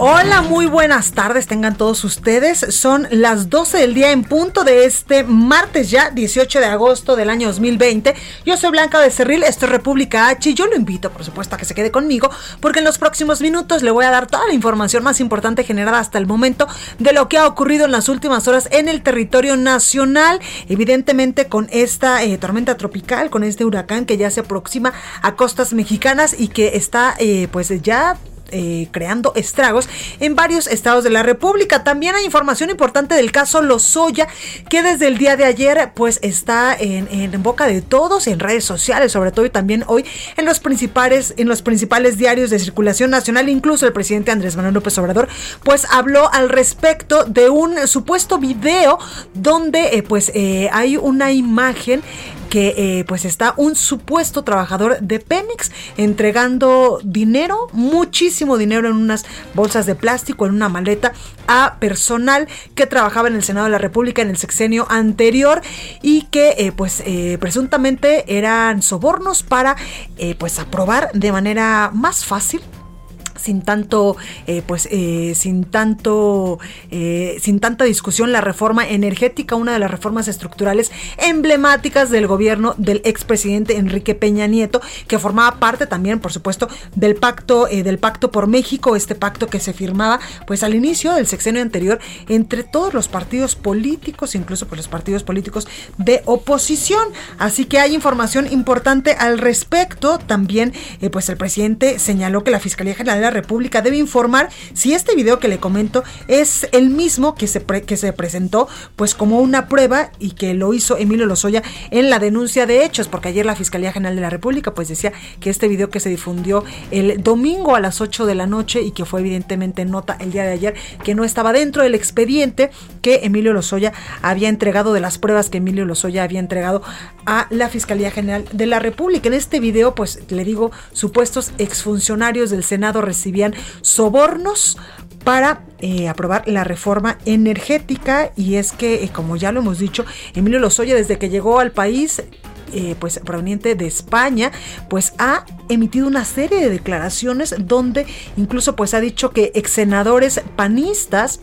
Hola, muy buenas tardes, tengan todos ustedes. Son las 12 del día en punto de este martes ya, 18 de agosto del año 2020. Yo soy Blanca Becerril, esto es República H y yo lo invito, por supuesto, a que se quede conmigo porque en los próximos minutos le voy a dar toda la información más importante generada hasta el momento de lo que ha ocurrido en las últimas horas en el territorio nacional. Evidentemente con esta eh, tormenta tropical, con este huracán que ya se aproxima a costas mexicanas y que está eh, pues ya eh, creando estragos en varios estados de la República. También hay información importante del caso Lozoya, que desde el día de ayer pues está en, boca de todos, en redes sociales sobre todo y también hoy en los principales, en los principales diarios de circulación nacional, incluso el presidente Andrés Manuel López Obrador pues habló al respecto de un supuesto video donde eh, pues eh, hay una imagen que eh, pues está un supuesto trabajador de Pemex entregando dinero, muchísimo dinero en unas bolsas de plástico, en una maleta a personal que trabajaba en el Senado de la República en el sexenio anterior y que eh, pues eh, presuntamente eran sobornos para pues aprobar de manera más fácil sin tanto, eh, pues, eh, sin tanto, eh, sin tanta discusión, la reforma energética, una de las reformas estructurales emblemáticas del gobierno del expresidente Enrique Peña Nieto, que formaba parte también, por supuesto, del pacto, del pacto por México, este pacto que se firmaba, pues, al inicio del sexenio anterior entre todos los partidos políticos, incluso por pues, los partidos políticos de oposición. Así que hay información importante al respecto. También, pues, el presidente señaló que la Fiscalía General República debe informar si este video que le comento es el mismo que se, que se presentó pues como una prueba y que lo hizo Emilio Lozoya en la denuncia de hechos, porque ayer la Fiscalía General de la República pues decía que este video que se difundió el domingo a las 8 de la noche y que fue evidentemente nota el día de ayer que no estaba dentro del expediente que Emilio Lozoya había entregado de las pruebas que Emilio Lozoya había entregado a la Fiscalía General de la República. En este video pues le digo supuestos exfuncionarios del Senado recibían sobornos para eh, aprobar la reforma energética. Y es que, eh, como ya lo hemos dicho, Emilio Lozoya desde que llegó al país eh, pues proveniente de España, pues ha emitido una serie de declaraciones donde incluso pues ha dicho que ex senadores panistas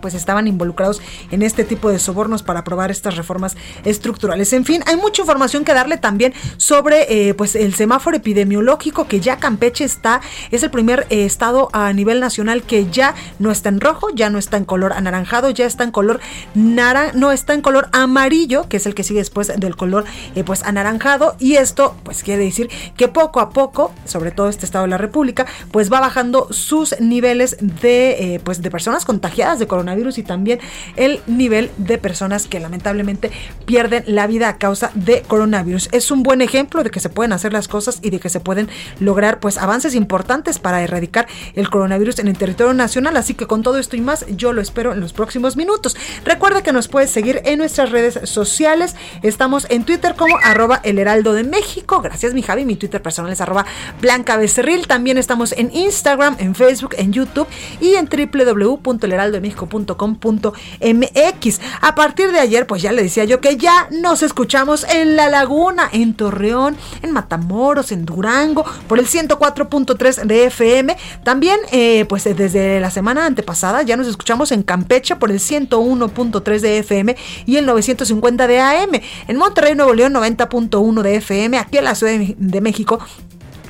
pues estaban involucrados en este tipo de sobornos para aprobar estas reformas estructurales. En fin, hay mucha información que darle también sobre eh, pues el semáforo epidemiológico que ya Campeche está, es el primer eh, estado a nivel nacional que ya no está en rojo, ya no está en color anaranjado, ya está en color naranja, no está en color amarillo, que es el que sigue después del color eh, pues anaranjado y esto pues quiere decir que poco a poco, sobre todo este estado de la República, pues va bajando sus niveles de pues de personas contagiadas de coronavirus virus y también el nivel de personas que lamentablemente pierden la vida a causa de coronavirus. Es un buen ejemplo de que se pueden hacer las cosas y de que se pueden lograr pues avances importantes para erradicar el coronavirus en el territorio nacional. Así que con todo esto y más, yo lo espero en los próximos minutos. Recuerda que nos puedes seguir en nuestras redes sociales. Estamos en Twitter como arroba el heraldo de México. Gracias, mi Javi. Mi Twitter personal es arroba blanca. También estamos en Instagram, en Facebook, en YouTube y en www.elheraldodemexico.com .com.mx. A partir de ayer, pues ya le decía yo que ya nos escuchamos en La Laguna, en Torreón, en Matamoros, en Durango, por el 104.3 de FM. También, eh, pues desde la semana antepasada ya nos escuchamos en Campeche por el 101.3 de FM y el 950 de AM. En Monterrey, Nuevo León, 90.1 de FM. Aquí en la Ciudad de México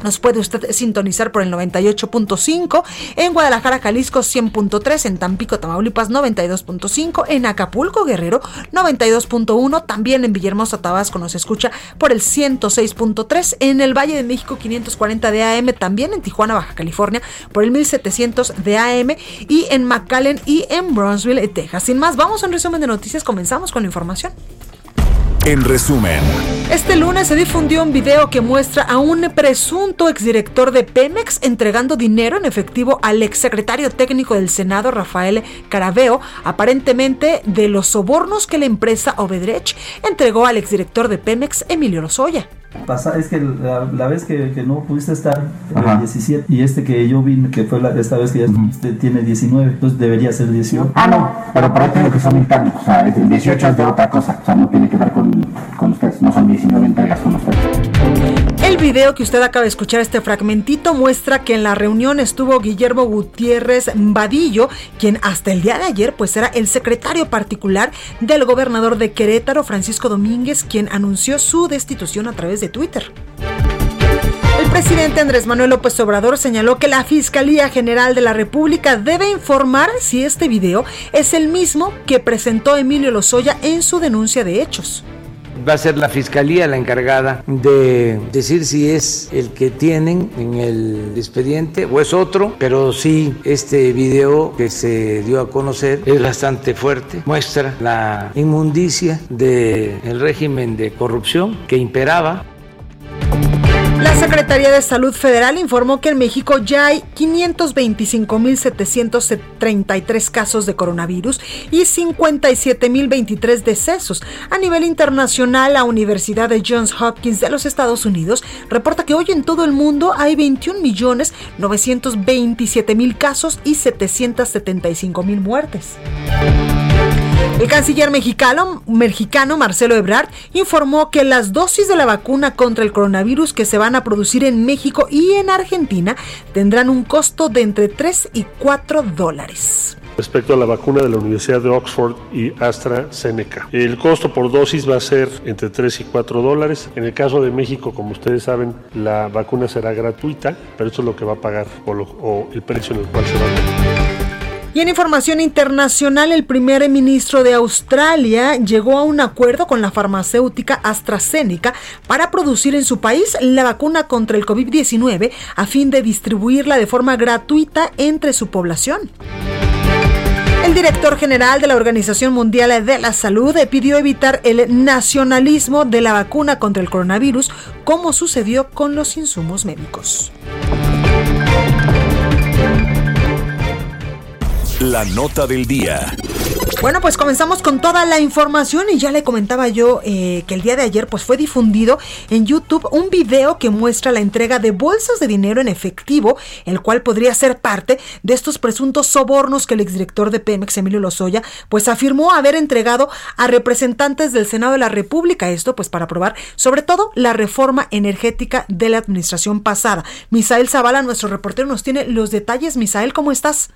Nos puede usted sintonizar por el 98.5, en Guadalajara, Jalisco 100.3, en Tampico, Tamaulipas 92.5, en Acapulco, Guerrero 92.1, también en Villahermosa, Tabasco nos escucha por el 106.3, en el Valle de México 540 de AM, también en Tijuana, Baja California por el 1700 de AM y en McAllen y en Brownsville, Texas. Sin más, vamos a un resumen de noticias, comenzamos con la información. En resumen, Este lunes se difundió un video que muestra a un presunto exdirector de Pemex entregando dinero en efectivo al exsecretario técnico del Senado, Rafael Carabeo, aparentemente de los sobornos que la empresa Obedrech entregó al exdirector de Pemex, Emilio Lozoya. Pasa, es que la, la vez que, que no pudiste estar, Ajá. el 17, y este que yo vi, que fue la, esta vez que ya usted tiene 19, entonces debería ser 18. Ah, no, pero para ti lo que son internos, o sea, el 18 es de otra cosa, o sea, no tiene que ver con, con ustedes, no son 19 entregas con ustedes. El video que usted acaba de escuchar, este fragmentito, muestra que en la reunión estuvo Guillermo Gutiérrez Vadillo, quien hasta el día de ayer pues era el secretario particular del gobernador de Querétaro, Francisco Domínguez, quien anunció su destitución a través de Twitter. El presidente Andrés Manuel López Obrador señaló que la Fiscalía General de la República debe informar si este video es el mismo que presentó Emilio Lozoya en su denuncia de hechos. Va a ser la fiscalía la encargada de decir si es el que tienen en el expediente o es otro, pero sí este video que se dio a conocer es bastante fuerte, muestra la inmundicia del régimen de corrupción que imperaba La Secretaría de Salud Federal informó que en México ya hay 525.733 casos de coronavirus y 57.023 decesos. A nivel internacional, la Universidad de Johns Hopkins de los Estados Unidos reporta que hoy en todo el mundo hay 21.927.000 casos y 775.000 muertes. El canciller mexicano, Marcelo Ebrard informó que las dosis de la vacuna contra el coronavirus que se van a producir en México y en Argentina tendrán un costo de entre 3 y 4 dólares. respecto a la vacuna de la Universidad de Oxford y AstraZeneca. El costo por dosis va a ser entre 3 y 4 dólares. En el caso de México, como ustedes saben, la vacuna será gratuita, pero eso es lo que va a pagar o el precio en el cual se va a pagar. Y en información internacional, el primer ministro de Australia llegó a un acuerdo con la farmacéutica AstraZeneca para producir en su país la vacuna contra el COVID-19 a fin de distribuirla de forma gratuita entre su población. El director general de la Organización Mundial de la Salud pidió evitar el nacionalismo de la vacuna contra el coronavirus, como sucedió con los insumos médicos. La nota del día. Bueno, pues comenzamos con toda la información y ya le comentaba yo eh, que el día de ayer pues fue difundido en YouTube un video que muestra la entrega de bolsas de dinero en efectivo, el cual podría ser parte de estos presuntos sobornos que el exdirector de Pemex, Emilio Lozoya, pues afirmó haber entregado a representantes del Senado de la República, esto pues para aprobar sobre todo la reforma energética de la administración pasada. Misael Zavala, nuestro reportero, nos tiene los detalles. Misael, ¿cómo estás?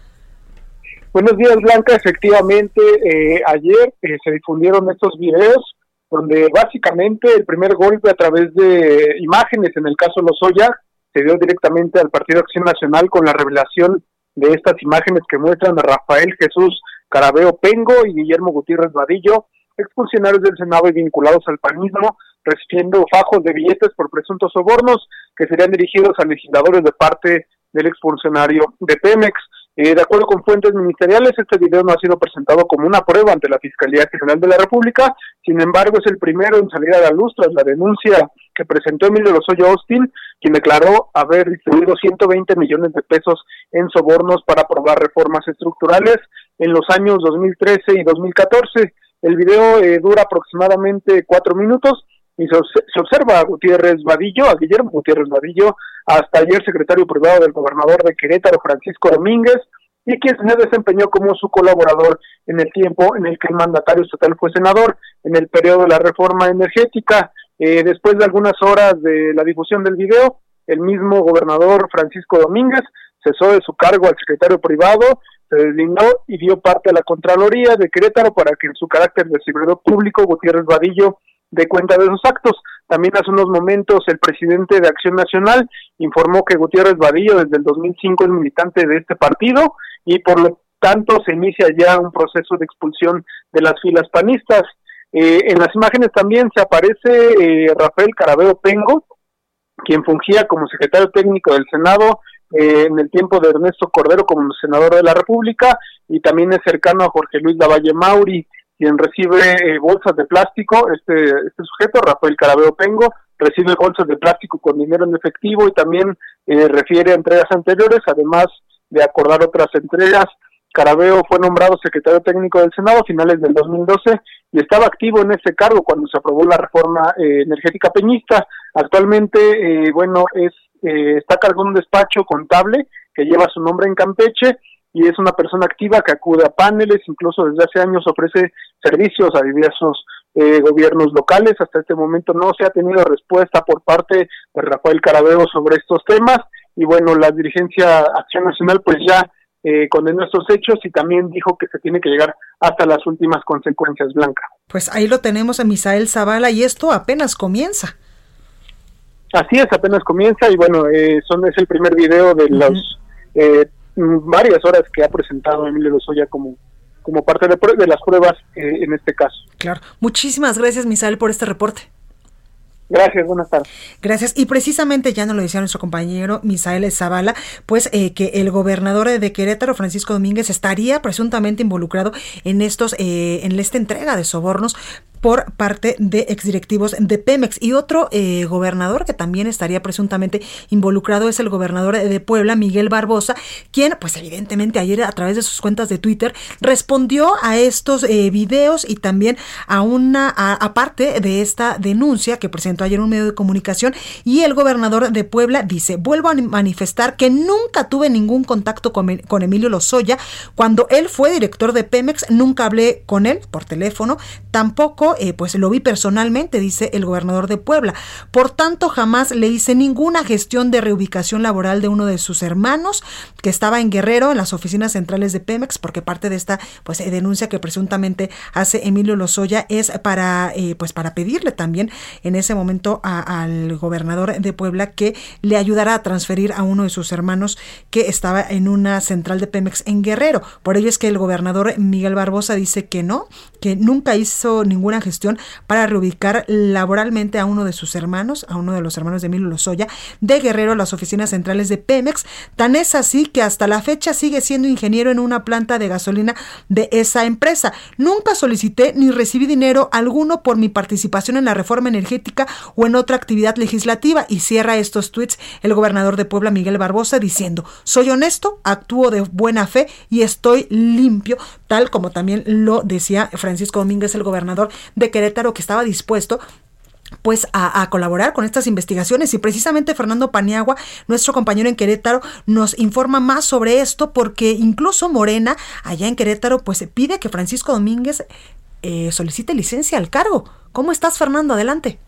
Buenos días, Blanca. Efectivamente, eh, ayer eh, se difundieron estos videos donde básicamente el primer golpe a través de imágenes, en el caso Lozoya, se dio directamente al Partido Acción Nacional con la revelación de estas imágenes que muestran a Rafael Jesús Carabeo Pengo y Guillermo Gutiérrez Vadillo, expulsionarios del Senado y vinculados al panismo, recibiendo fajos de billetes por presuntos sobornos que serían dirigidos a legisladores de parte del expulsionario de Pemex. Eh, de acuerdo con fuentes ministeriales, este video no ha sido presentado como una prueba ante la Fiscalía General de la República, sin embargo es el primero en salir a la luz tras la denuncia que presentó Emilio Lozoya Austin, quien declaró haber distribuido 120 millones de pesos en sobornos para aprobar reformas estructurales en los años 2013 y 2014. El video eh, dura aproximadamente cuatro minutos y se, se, observa a Gutiérrez Vadillo, a Guillermo Gutiérrez Vadillo, hasta ayer secretario privado del gobernador de Querétaro, Francisco Domínguez, y quien se desempeñó como su colaborador en el tiempo en el que el mandatario estatal fue senador, en el periodo de la reforma energética. Eh, después de algunas horas de la difusión del video, el mismo gobernador Francisco Domínguez cesó de su cargo al secretario privado, se deslindó y dio parte a la Contraloría de Querétaro para que en su carácter de servidor público Gutiérrez Vadillo de cuenta de sus actos. También hace unos momentos el presidente de Acción Nacional informó que Gutiérrez Vadillo desde el 2005 es militante de este partido y por lo tanto se inicia ya un proceso de expulsión de las filas panistas. Eh, en las imágenes también se aparece eh, Rafael Carabeo Pengo, quien fungía como secretario técnico del Senado eh, en el tiempo de Ernesto Cordero como senador de la República y también es cercano a Jorge Luis Lavalle Mauri, quien recibe eh, bolsas de plástico, este, este sujeto, Rafael Carabeo Pengo, recibe bolsas de plástico con dinero en efectivo y también eh, refiere a entregas anteriores, además de acordar otras entregas. Carabeo fue nombrado secretario técnico del Senado a finales del 2012 y estaba activo en ese cargo cuando se aprobó la reforma energética peñista. Actualmente, bueno, es eh, está cargando un despacho contable que lleva su nombre en Campeche y es una persona activa que acude a paneles, incluso desde hace años ofrece servicios a diversos eh, gobiernos locales. Hasta este momento no se ha tenido respuesta por parte de Rafael Carabeo sobre estos temas y bueno, la dirigencia Acción Nacional pues ya eh, condenó estos hechos y también dijo que se tiene que llegar hasta las últimas consecuencias, Blanca. Pues ahí lo tenemos a Misael Zavala y esto apenas comienza. Así es, apenas comienza y bueno, eh, son, es el primer video de las eh, varias horas que ha presentado Emilio Lozoya como, como parte de, de las pruebas eh, en este caso. Claro. Muchísimas gracias, Misael, por este reporte. Gracias, buenas tardes. Gracias. Y precisamente ya nos lo decía nuestro compañero Misael Zavala, pues eh, que el gobernador de Querétaro, Francisco Domínguez, estaría presuntamente involucrado en estos, eh, en esta entrega de sobornos por parte de exdirectivos de Pemex. Y otro eh, gobernador que también estaría presuntamente involucrado es el gobernador de Puebla, Miguel Barbosa, quien, pues evidentemente ayer a través de sus cuentas de Twitter respondió a estos eh, videos y también a una, aparte de esta denuncia que presentó ayer un medio de comunicación y el gobernador de Puebla dice, vuelvo a manifestar que nunca tuve ningún contacto con, con Emilio Lozoya. Cuando él fue director de Pemex, nunca hablé con él por teléfono, tampoco eh, pues lo vi personalmente, dice el gobernador de Puebla. Por tanto, jamás le hice ninguna gestión de reubicación laboral de uno de sus hermanos que estaba en Guerrero, en las oficinas centrales de Pemex, porque parte de esta pues eh, denuncia que presuntamente hace Emilio Lozoya es para eh, pues para pedirle también en ese momento al gobernador de Puebla que le ayudara a transferir a uno de sus hermanos que estaba en una central de Pemex en Guerrero. Por ello es que el gobernador Miguel Barbosa dice que no, que nunca hizo ninguna gestión para reubicar laboralmente a uno de sus hermanos, a uno de los hermanos de Emilio Lozoya, de Guerrero a las oficinas centrales de Pemex. Tan es así que hasta la fecha sigue siendo ingeniero en una planta de gasolina de esa empresa. Nunca solicité ni recibí dinero alguno por mi participación en la reforma energética o en otra actividad legislativa y cierra estos tweets el gobernador de Puebla, Miguel Barbosa, diciendo, soy honesto, actúo de buena fe y estoy limpio, tal como también lo decía Francisco Domínguez, el gobernador de Querétaro, que estaba dispuesto pues a, colaborar con estas investigaciones y precisamente Fernando Paniagua, nuestro compañero en Querétaro, nos informa más sobre esto porque incluso Morena, allá en Querétaro, pues pide que Francisco Domínguez eh, solicite licencia al cargo. ¿Cómo estás, Fernando? Adelante.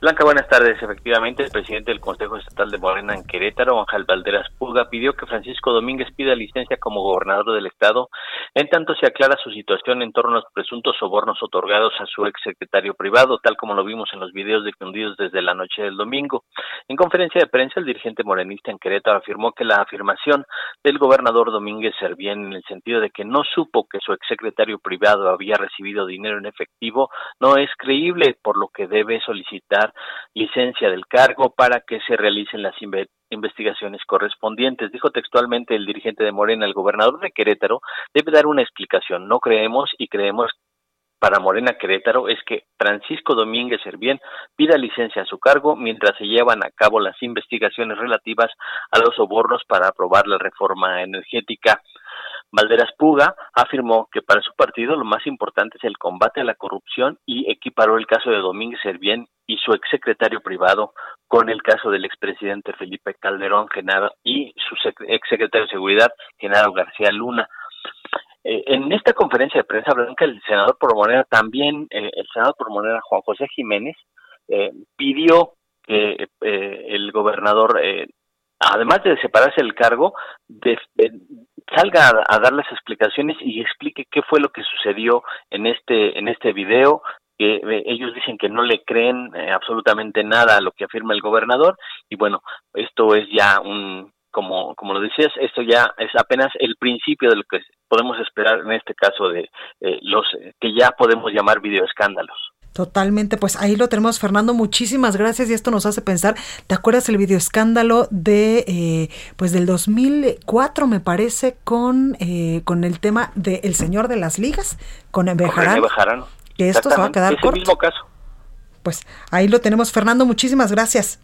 Blanca, buenas tardes. Efectivamente, el presidente del Consejo Estatal de Morena en Querétaro, Ángel Valderas Puga, pidió que Francisco Domínguez pida licencia como gobernador del Estado, en tanto se aclara su situación en torno a los presuntos sobornos otorgados a su ex secretario privado, tal como lo vimos en los videos difundidos desde la noche del domingo. En conferencia de prensa, el dirigente morenista en Querétaro afirmó que la afirmación del gobernador Domínguez servía en el sentido de que no supo que su ex secretario privado había recibido dinero en efectivo, no es creíble, por lo que debe solicitar licencia del cargo para que se realicen las investigaciones correspondientes. Dijo textualmente el dirigente de Morena, el gobernador de Querétaro, debe dar una explicación. No creemos y creemos para Morena Querétaro es que Francisco Domínguez Servién pida licencia a su cargo mientras se llevan a cabo las investigaciones relativas a los sobornos para aprobar la reforma energética. Valderas Puga afirmó que para su partido lo más importante es el combate a la corrupción y equiparó el caso de Domínguez Servién y su exsecretario privado con el caso del expresidente Felipe Calderón Genaro y su exsecretario de Seguridad Genaro García Luna. Eh, en esta conferencia de prensa blanca, el senador por Morena también, eh, el senador por Morena Juan José Jiménez, eh, pidió que el gobernador, además de separarse del cargo, de, salga a, dar las explicaciones y explique qué fue lo que sucedió en este en este video que eh, ellos dicen que no le creen eh, absolutamente nada a lo que afirma el gobernador y bueno, esto es ya un como como lo decías, esto ya es apenas el principio de lo que podemos esperar en este caso de eh, los que ya podemos llamar videoescándalos. Totalmente, pues ahí lo tenemos, Fernando. Muchísimas gracias y esto nos hace pensar. ¿Te acuerdas el videoescándalo de, eh, pues del 2004 me parece con eh, con el tema de El Señor de las Ligas con Bejarano? Que esto se va a quedar es El mismo caso. Pues ahí lo tenemos, Fernando. Muchísimas gracias.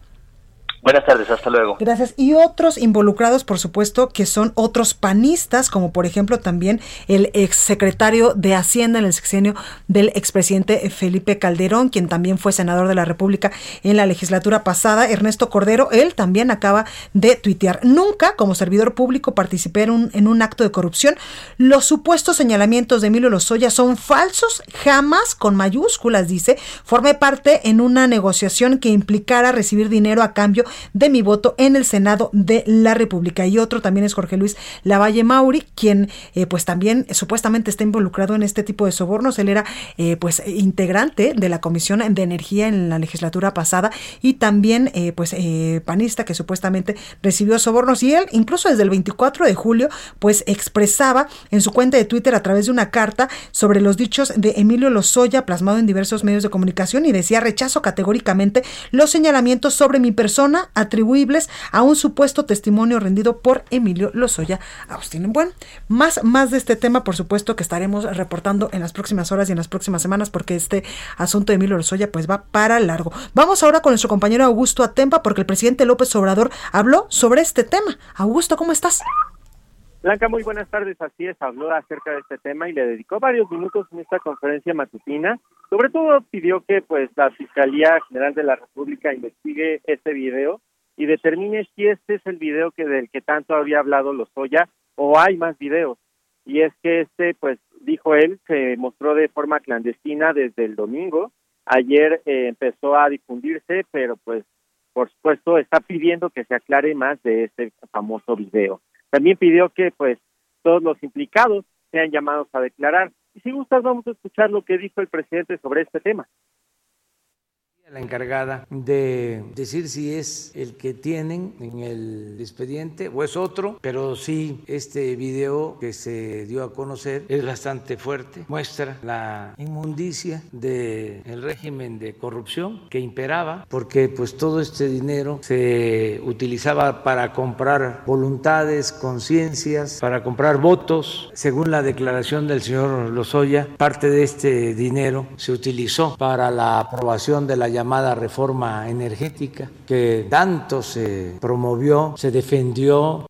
Buenas tardes, hasta luego. Gracias. Y otros involucrados, por supuesto, que son otros panistas, como por ejemplo también el exsecretario de Hacienda en el sexenio del expresidente Felipe Calderón, quien también fue senador de la República en la legislatura pasada, Ernesto Cordero, él también acaba de tuitear. Nunca, como servidor público, participé en un, en un acto de corrupción. Los supuestos señalamientos de Emilio Lozoya son falsos, jamás con mayúsculas, dice. Formé parte en una negociación que implicara recibir dinero a cambio de mi voto en el Senado de la República. Y otro también es Jorge Luis Lavalle Mauri, quien eh, pues también supuestamente está involucrado en este tipo de sobornos. Él era eh, pues integrante de la Comisión de Energía en la legislatura pasada y también eh, pues panista que supuestamente recibió sobornos y él incluso desde el 24 de julio pues expresaba en su cuenta de Twitter a través de una carta sobre los dichos de Emilio Lozoya plasmado en diversos medios de comunicación y decía rechazo categóricamente los señalamientos sobre mi persona atribuibles a un supuesto testimonio rendido por Emilio Lozoya Austin. Bueno, más, más de este tema, por supuesto, que estaremos reportando en las próximas horas y en las próximas semanas, porque este asunto de Emilio Lozoya pues va para largo. Vamos ahora con nuestro compañero Augusto Atempa, porque el presidente López Obrador habló sobre este tema. Augusto, ¿cómo estás? Blanca, muy buenas tardes. Así es, habló acerca de este tema y le dedicó varios minutos en esta conferencia matutina. Sobre todo pidió que pues la Fiscalía General de la República investigue este video y determine si este es el video que del que tanto había hablado Lozoya o hay más videos. Y es que este, pues, dijo él, se mostró de forma clandestina desde el domingo. Ayer eh, empezó a difundirse, pero pues, por supuesto, está pidiendo que se aclare más de este famoso video. También pidió que pues todos los implicados sean llamados a declarar. Y si gustas, vamos a escuchar lo que dijo el presidente sobre este tema la encargada de decir si es el que tienen en el expediente o es otro, pero sí este video que se dio a conocer es bastante fuerte, muestra la inmundicia del régimen de corrupción que imperaba, porque pues todo este dinero se utilizaba para comprar voluntades, conciencias, para comprar votos. Según la declaración del señor Lozoya, parte de este dinero se utilizó para la aprobación de la llamada reforma energética que tanto se promovió, se defendió.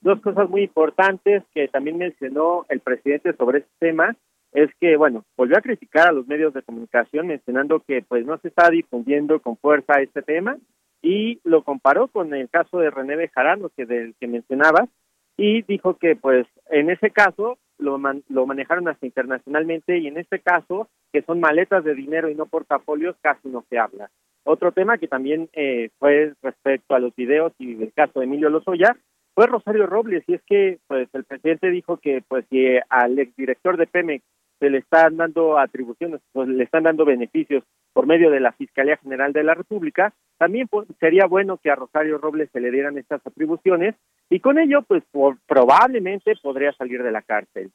Dos cosas muy importantes que también mencionó el presidente sobre este tema es que, bueno, volvió a criticar a los medios de comunicación mencionando que pues no se está difundiendo con fuerza este tema y lo comparó con el caso de René Bejarano que del que mencionabas y dijo que pues en ese caso lo, lo manejaron hasta internacionalmente y en este caso, que son maletas de dinero y no portafolios, casi no se habla. Otro tema que también eh, fue respecto a los videos y el caso de Emilio Lozoya fue Rosario Robles y es que pues el presidente dijo que pues si al exdirector de Pemex se le están dando atribuciones, pues le están dando beneficios por medio de la Fiscalía General de la República, también pues, sería bueno que a Rosario Robles se le dieran estas atribuciones y con ello pues probablemente podría salir de la cárcel.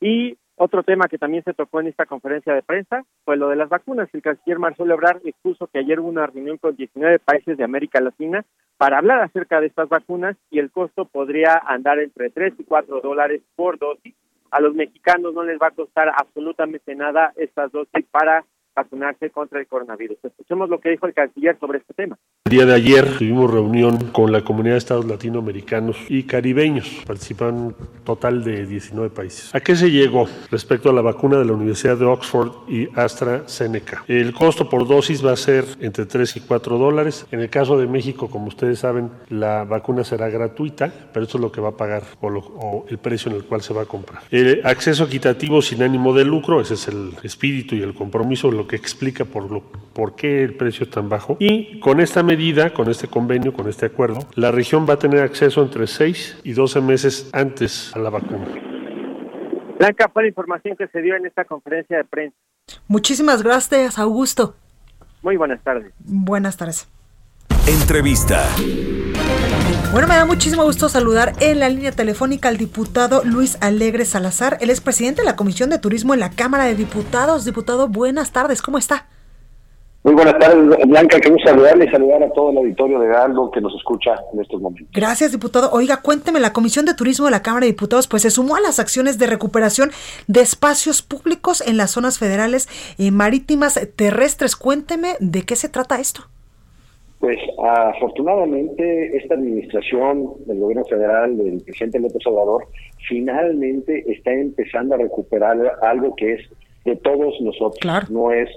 Y otro tema que también se tocó en esta conferencia de prensa fue lo de las vacunas. El canciller Marcelo Ebrard expuso que ayer hubo una reunión con 19 países de América Latina para hablar acerca de estas vacunas y el costo podría andar entre 3 y 4 dólares por dosis. A los mexicanos no les va a costar absolutamente nada estas dosis para vacunarse contra el coronavirus. Escuchemos lo que dijo el canciller sobre este tema. El día de ayer tuvimos reunión con la comunidad de estados latinoamericanos y caribeños. Participan un total de 19 países. ¿A qué se llegó respecto a la vacuna de la Universidad de Oxford y AstraZeneca? El costo por dosis va a ser entre 3 y 4 dólares. En el caso de México, como ustedes saben, la vacuna será gratuita, pero esto es lo que va a pagar o, el precio en el cual se va a comprar. Acceso equitativo sin ánimo de lucro, ese es el espíritu y el compromiso, lo que explica por, lo, por qué el precio es tan bajo. Y con esta medida, con este convenio, con este acuerdo, la región va a tener acceso entre 6 y 12 meses antes a la vacuna. Blanca, fue la información que se dio en esta conferencia de prensa. Muchísimas gracias, Augusto. Muy buenas tardes. Buenas tardes. Entrevista. Bueno, me da muchísimo gusto saludar en la línea telefónica al diputado Luis Alegre Salazar. Él es presidente de la Comisión de Turismo en la Cámara de Diputados. Diputado, buenas tardes, ¿cómo está? Muy buenas tardes, Blanca. Queremos saludarle y saludar a todo el auditorio de Aldo que nos escucha en estos momentos. Gracias, diputado. Oiga, cuénteme, la Comisión de Turismo de la Cámara de Diputados pues se sumó a las acciones de recuperación de espacios públicos en las zonas federales y marítimas terrestres. Cuénteme de qué se trata esto. Pues afortunadamente esta administración del gobierno federal del presidente López Obrador finalmente está empezando a recuperar algo que es de todos nosotros. No es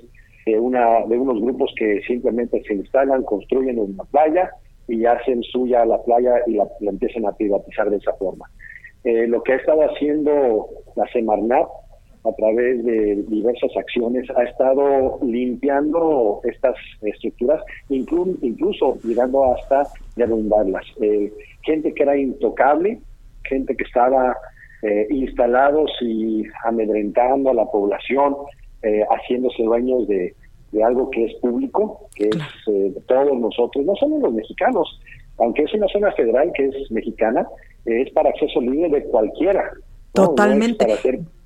de una de unos grupos que simplemente se instalan, construyen una playa y hacen suya la playa y la, empiezan a privatizar de esa forma. Eh, lo que ha estado haciendo la Semarnat a través de diversas acciones, ha estado limpiando estas estructuras, incluso llegando hasta derrumbarlas. Eh, gente que era intocable, gente que estaba eh, instalados y amedrentando a la población, eh, haciéndose dueños de, de, algo que es público, que es eh, de todos nosotros, no solo los mexicanos, aunque es una zona federal que es mexicana, es para acceso libre de cualquiera. Totalmente.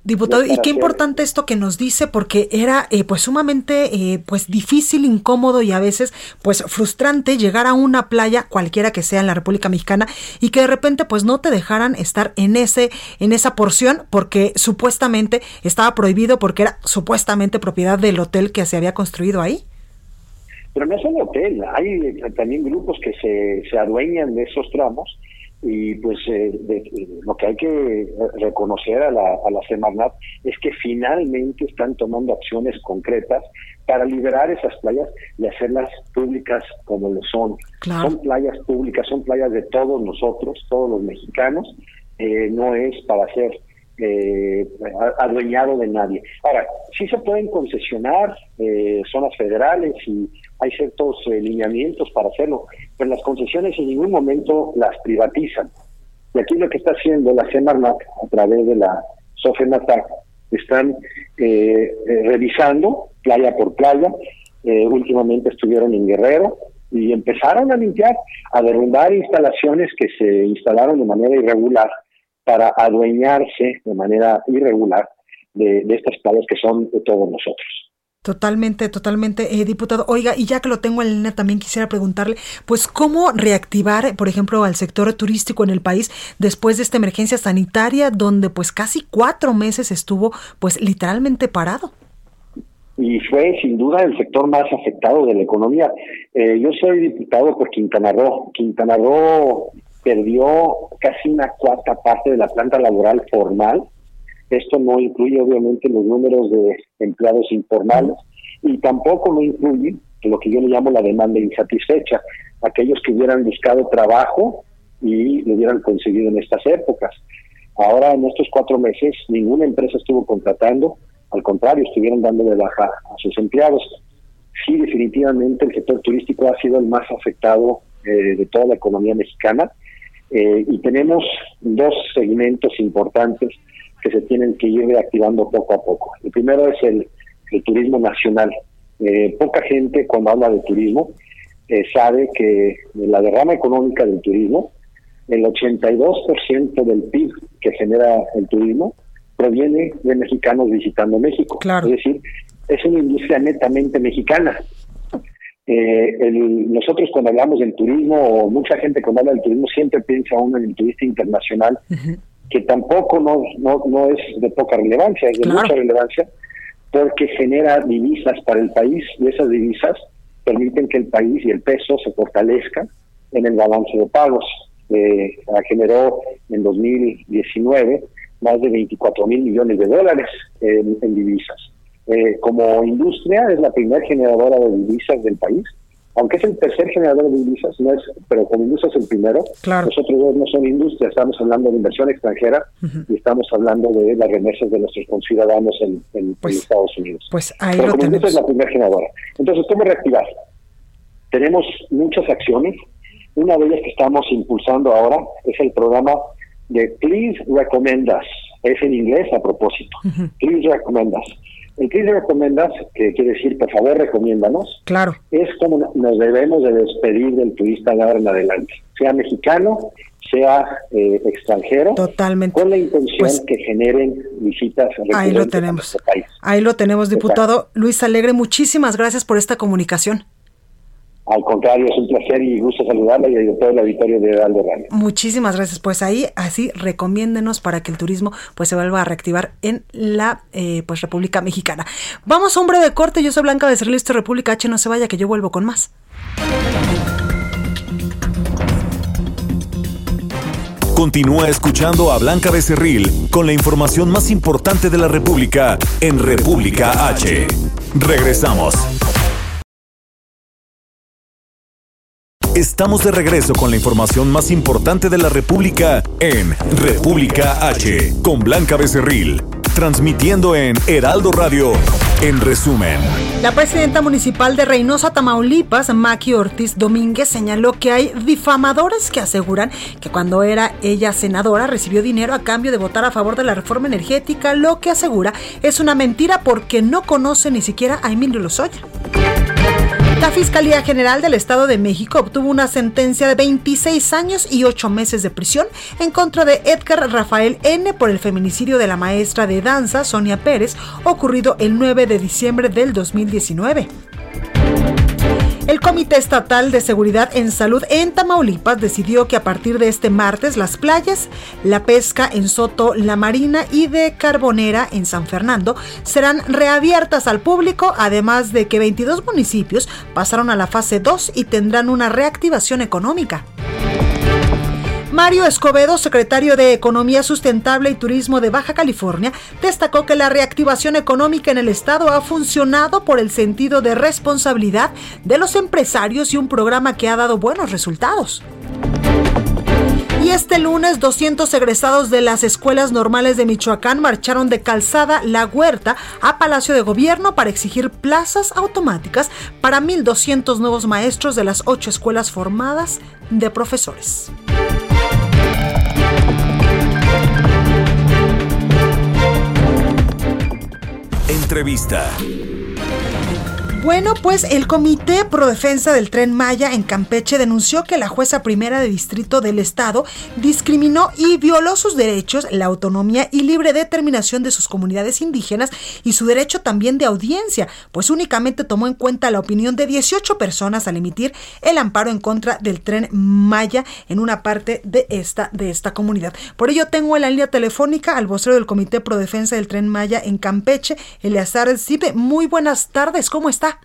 Diputado, y qué importante esto que nos dice, porque era eh, pues sumamente eh, pues difícil, incómodo y a veces pues frustrante llegar a una playa, cualquiera que sea en la República Mexicana, y que de repente pues no te dejaran estar en ese, en esa porción, porque supuestamente estaba prohibido porque era supuestamente propiedad del hotel que se había construido ahí. Pero no es un hotel, hay también grupos que se, se adueñan de esos tramos y pues eh, lo que hay que reconocer a la, a la Semarnat es que finalmente están tomando acciones concretas para liberar esas playas y hacerlas públicas como lo son. Son playas públicas, son playas de todos nosotros, todos los mexicanos, eh, no es para ser eh, adueñado de nadie. Ahora, sí se pueden concesionar eh, zonas federales y hay ciertos eh, lineamientos para hacerlo, pero las concesiones en ningún momento las privatizan. Y aquí lo que está haciendo la Semarnat a través de la Sofenatac están eh, eh, revisando playa por playa. últimamente estuvieron en Guerrero y empezaron a limpiar, a derrumbar instalaciones que se instalaron de manera irregular para adueñarse de manera irregular de, de estas playas que son de todos nosotros. Totalmente, totalmente, eh, diputado. Oiga, y ya que lo tengo en línea, también quisiera preguntarle, pues, ¿cómo reactivar, por ejemplo, al sector turístico en el país después de esta emergencia sanitaria, donde pues casi cuatro meses estuvo, pues, literalmente parado? Y fue sin duda el sector más afectado de la economía. Eh, yo soy diputado por Quintana Roo. Quintana Roo perdió casi una cuarta parte de la planta laboral formal esto no incluye obviamente los números de empleados informales y tampoco no incluye lo que yo le llamo la demanda insatisfecha, aquellos que hubieran buscado trabajo y lo hubieran conseguido en estas épocas. Ahora, en estos cuatro meses, ninguna empresa estuvo contratando, al contrario, estuvieron dando de baja a sus empleados. Sí, definitivamente el sector turístico ha sido el más afectado eh, de toda la economía mexicana eh, y tenemos dos segmentos importantes que se tienen que ir reactivando poco a poco. El primero es el, turismo nacional. Eh, poca gente cuando habla de turismo eh, sabe que la derrama económica del turismo, el 82% del PIB que genera el turismo proviene de mexicanos visitando México. Es decir, es una industria netamente mexicana. Eh, nosotros cuando hablamos del turismo, o mucha gente cuando habla del turismo siempre piensa uno en el turista internacional, que tampoco no, no, no es de poca relevancia, es de mucha relevancia, porque genera divisas para el país y esas divisas permiten que el país y el peso se fortalezcan en el balance de pagos. Eh, generó en 2019 más de 24 mil millones de dólares en, divisas. Eh, como industria es la primera generadora de divisas del país aunque es el tercer generador de divisas, no es, pero como industria es el primero, nosotros dos no son industria, estamos hablando de inversión extranjera y estamos hablando de las remesas de nuestros conciudadanos en, en, pues, Estados Unidos. Pues ahí pero como industria es la primera generadora. Entonces, ¿cómo reactivar? Tenemos muchas acciones. Una de ellas que estamos impulsando ahora es el programa de Please Recommend Us. Es en inglés a propósito. Please Recommend Us El que recomiendas, que quiere decir, por favor, recomiéndanos, claro. es como nos debemos de despedir del turista de ahora en adelante, sea mexicano, sea eh, extranjero, Totalmente. con la intención Pues, que generen visitas Ahí lo a tenemos. nuestro país. Ahí lo tenemos, diputado Luis Alegre. Muchísimas gracias por esta comunicación. Al contrario, es un placer y gusto saludarla y a todo el auditorio de Heraldo Radio. Muchísimas gracias. Pues ahí, así, recomiéndenos para que el turismo pues se vuelva a reactivar en la eh, pues República Mexicana. Vamos a un breve corte. Yo soy Blanca Becerril, esto es República H. No se vaya, que yo vuelvo con más. Continúa escuchando a Blanca Becerril con la información más importante de la República en República H. Regresamos. Estamos de regreso con la información más importante de la República en República H con Blanca Becerril, transmitiendo en Heraldo Radio. En resumen, La presidenta municipal de Reynosa, Tamaulipas, Maki Ortiz Domínguez, señaló que hay difamadores que aseguran que cuando era ella senadora recibió dinero a cambio de votar a favor de la reforma energética, lo que asegura es una mentira porque no conoce ni siquiera a Emilio Lozoya. La Fiscalía General del Estado de México obtuvo una sentencia de 26 años y 8 meses de prisión en contra de Edgar Rafael N. por el feminicidio de la maestra de danza Sonia Pérez, ocurrido el 9 de diciembre del 2019. El Comité Estatal de Seguridad en Salud en Tamaulipas decidió que a partir de este martes las playas, la pesca en Soto, La Marina y de Carbonera en San Fernando serán reabiertas al público, además de que 22 municipios pasaron a la fase 2 y tendrán una reactivación económica. Mario Escobedo, secretario de Economía Sustentable y Turismo de Baja California, destacó que la reactivación económica en el estado ha funcionado por el sentido de responsabilidad de los empresarios y un programa que ha dado buenos resultados. Y este lunes, 200 egresados de las escuelas normales de Michoacán marcharon de Calzada La Huerta a Palacio de Gobierno para exigir plazas automáticas para 1.200 nuevos maestros de las ocho escuelas formadas de profesores. Entrevista. Bueno, pues el Comité Pro Defensa del Tren Maya en Campeche denunció que la jueza primera de distrito del estado discriminó y violó sus derechos, la autonomía y libre determinación de sus comunidades indígenas y su derecho también de audiencia, pues únicamente tomó en cuenta la opinión de 18 personas al emitir el amparo en contra del Tren Maya en una parte de esta de esta comunidad. Por ello tengo en la línea telefónica al vocero del Comité Pro Defensa del Tren Maya en Campeche, Eleazar Zipe. Muy buenas tardes, ¿cómo está?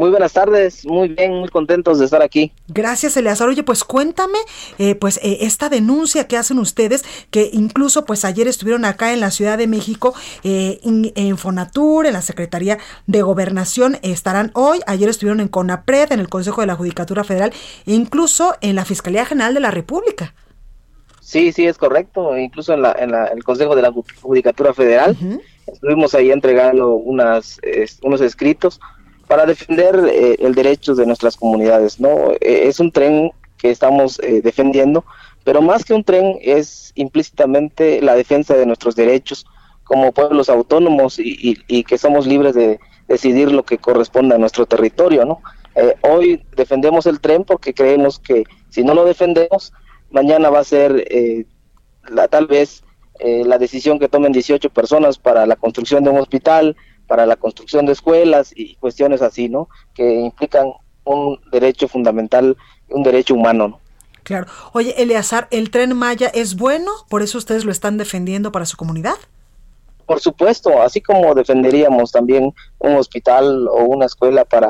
Muy buenas tardes, muy bien, muy contentos de estar aquí. Gracias, Eleazar. Oye, pues cuéntame, eh, pues eh, esta denuncia que hacen ustedes, que incluso pues ayer estuvieron acá en la Ciudad de México, eh, en, en, Fonatur, en la Secretaría de Gobernación, estarán hoy, ayer estuvieron en CONAPRED, en el Consejo de la Judicatura Federal, e incluso en la Fiscalía General de la República. Sí, sí, es correcto, incluso en, la, en la, el Consejo de la Judicatura Federal, uh -huh. estuvimos ahí entregando unas, unos escritos para defender eh, el derecho de nuestras comunidades, ¿no? Eh, es un tren que estamos eh, defendiendo, pero más que un tren es implícitamente la defensa de nuestros derechos como pueblos autónomos y, que somos libres de decidir lo que corresponde a nuestro territorio, ¿no? hoy defendemos el tren porque creemos que si no lo defendemos, mañana va a ser la, tal vez la decisión que tomen 18 personas para la construcción de un hospital, para la construcción de escuelas y cuestiones así, ¿no? Que implican un derecho fundamental, un derecho humano, ¿no? Claro. Oye, Eleazar, ¿el tren Maya es bueno? ¿Por eso ustedes lo están defendiendo para su comunidad? Por supuesto, así como defenderíamos también un hospital o una escuela para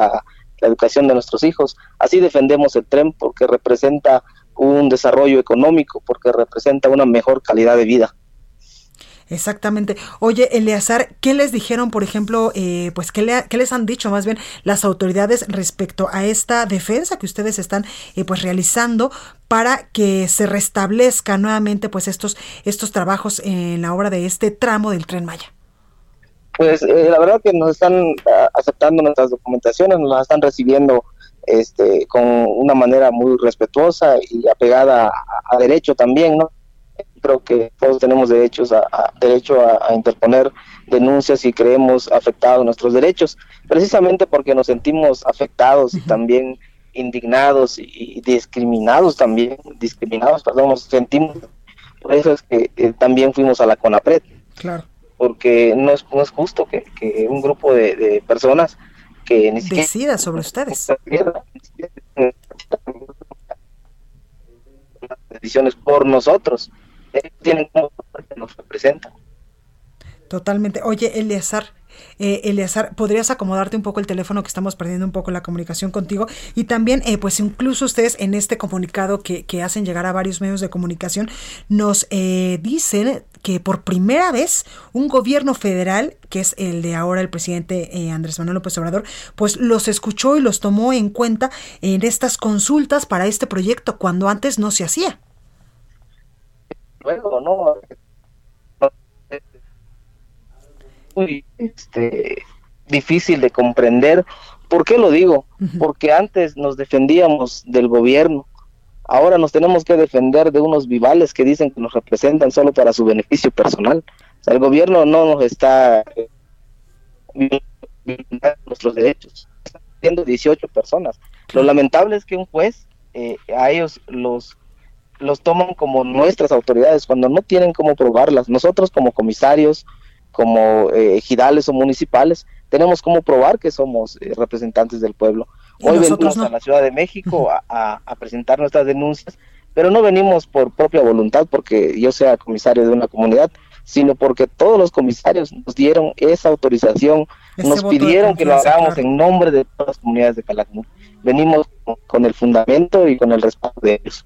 la educación de nuestros hijos, así defendemos el tren porque representa un desarrollo económico, porque representa una mejor calidad de vida. Exactamente. Oye, Eleazar, ¿qué les dijeron, por ejemplo, eh, pues ¿qué, le, qué, les han dicho más bien las autoridades respecto a esta defensa que ustedes están eh, pues realizando para que se restablezca nuevamente pues estos estos trabajos en la obra de este tramo del Tren Maya? Pues eh, la verdad que nos están aceptando nuestras documentaciones, nos las están recibiendo este con una manera muy respetuosa y apegada a derecho también, ¿no? Creo que todos tenemos derechos a, derecho a, interponer denuncias si creemos afectados nuestros derechos, precisamente porque nos sentimos afectados y también indignados y, discriminados también, discriminados, perdón, nos sentimos, por eso es que eh, también fuimos a la CONAPRED. Claro. Porque no es, no es justo que, un grupo de, personas que ni Decida sobre ustedes. Decisiones por nosotros. Tienen como que nos representan. Totalmente. Oye, Eleazar, eh, Eleazar, ¿podrías acomodarte un poco el teléfono que estamos perdiendo un poco la comunicación contigo? Y también, eh, pues incluso ustedes en este comunicado que, hacen llegar a varios medios de comunicación, nos eh, dicen que por primera vez un gobierno federal, que es el de ahora el presidente eh, Andrés Manuel López Obrador, pues los escuchó y los tomó en cuenta en estas consultas para este proyecto, cuando antes no se hacía. Luego, no, muy este, difícil de comprender. ¿Por qué lo digo? Porque antes nos defendíamos del gobierno, ahora nos tenemos que defender de unos vivales que dicen que nos representan solo para su beneficio personal. el gobierno no nos está violando nuestros derechos, está siendo 18 personas. Lo lamentable es que un juez eh, a ellos los los toman como nuestras autoridades cuando no tienen cómo probarlas. Nosotros como comisarios, como eh, ejidales o municipales, tenemos como probar que somos eh, representantes del pueblo. Hoy venimos a la Ciudad de México a, presentar nuestras denuncias, pero no venimos por propia voluntad porque yo sea comisario de una comunidad, sino porque todos los comisarios nos dieron esa autorización, nos pidieron que lo hagamos en nombre de todas las comunidades de Calakmul. Venimos con el fundamento y con el respaldo de ellos.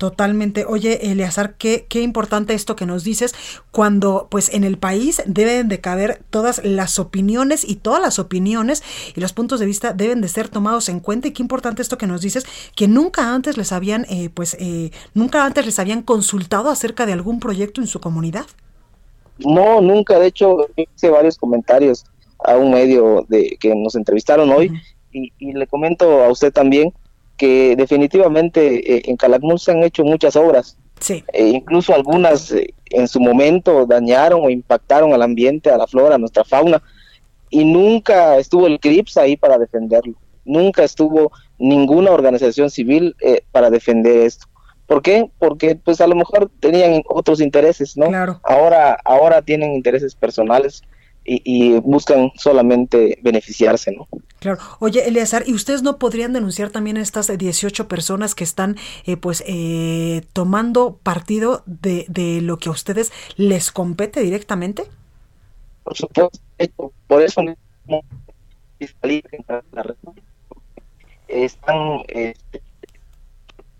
Totalmente. Oye, Eleazar, qué, qué importante esto que nos dices cuando pues en el país deben de caber todas las opiniones y todas las opiniones y los puntos de vista deben de ser tomados en cuenta y qué importante esto que nos dices que nunca antes les habían eh, pues eh, nunca antes les habían consultado acerca de algún proyecto en su comunidad. No, nunca. De hecho, hice varios comentarios a un medio de que nos entrevistaron hoy y, y le comento a usted también que definitivamente eh, en Calakmul se han hecho muchas obras. Sí. Eh, incluso algunas eh, en su momento dañaron o impactaron al ambiente, a la flora, a nuestra fauna, y nunca estuvo el CRIPS ahí para defenderlo. Nunca estuvo ninguna organización civil para defender esto. ¿Por qué? Porque pues a lo mejor tenían otros intereses, ¿no? Claro. Ahora, ahora tienen intereses personales y, buscan solamente beneficiarse, ¿no? Claro. Oye, Eleazar, ¿y ustedes no podrían denunciar también a estas 18 personas que están, eh, pues, eh, tomando partido de, de lo que a ustedes les compete directamente? Por supuesto, por eso están eh,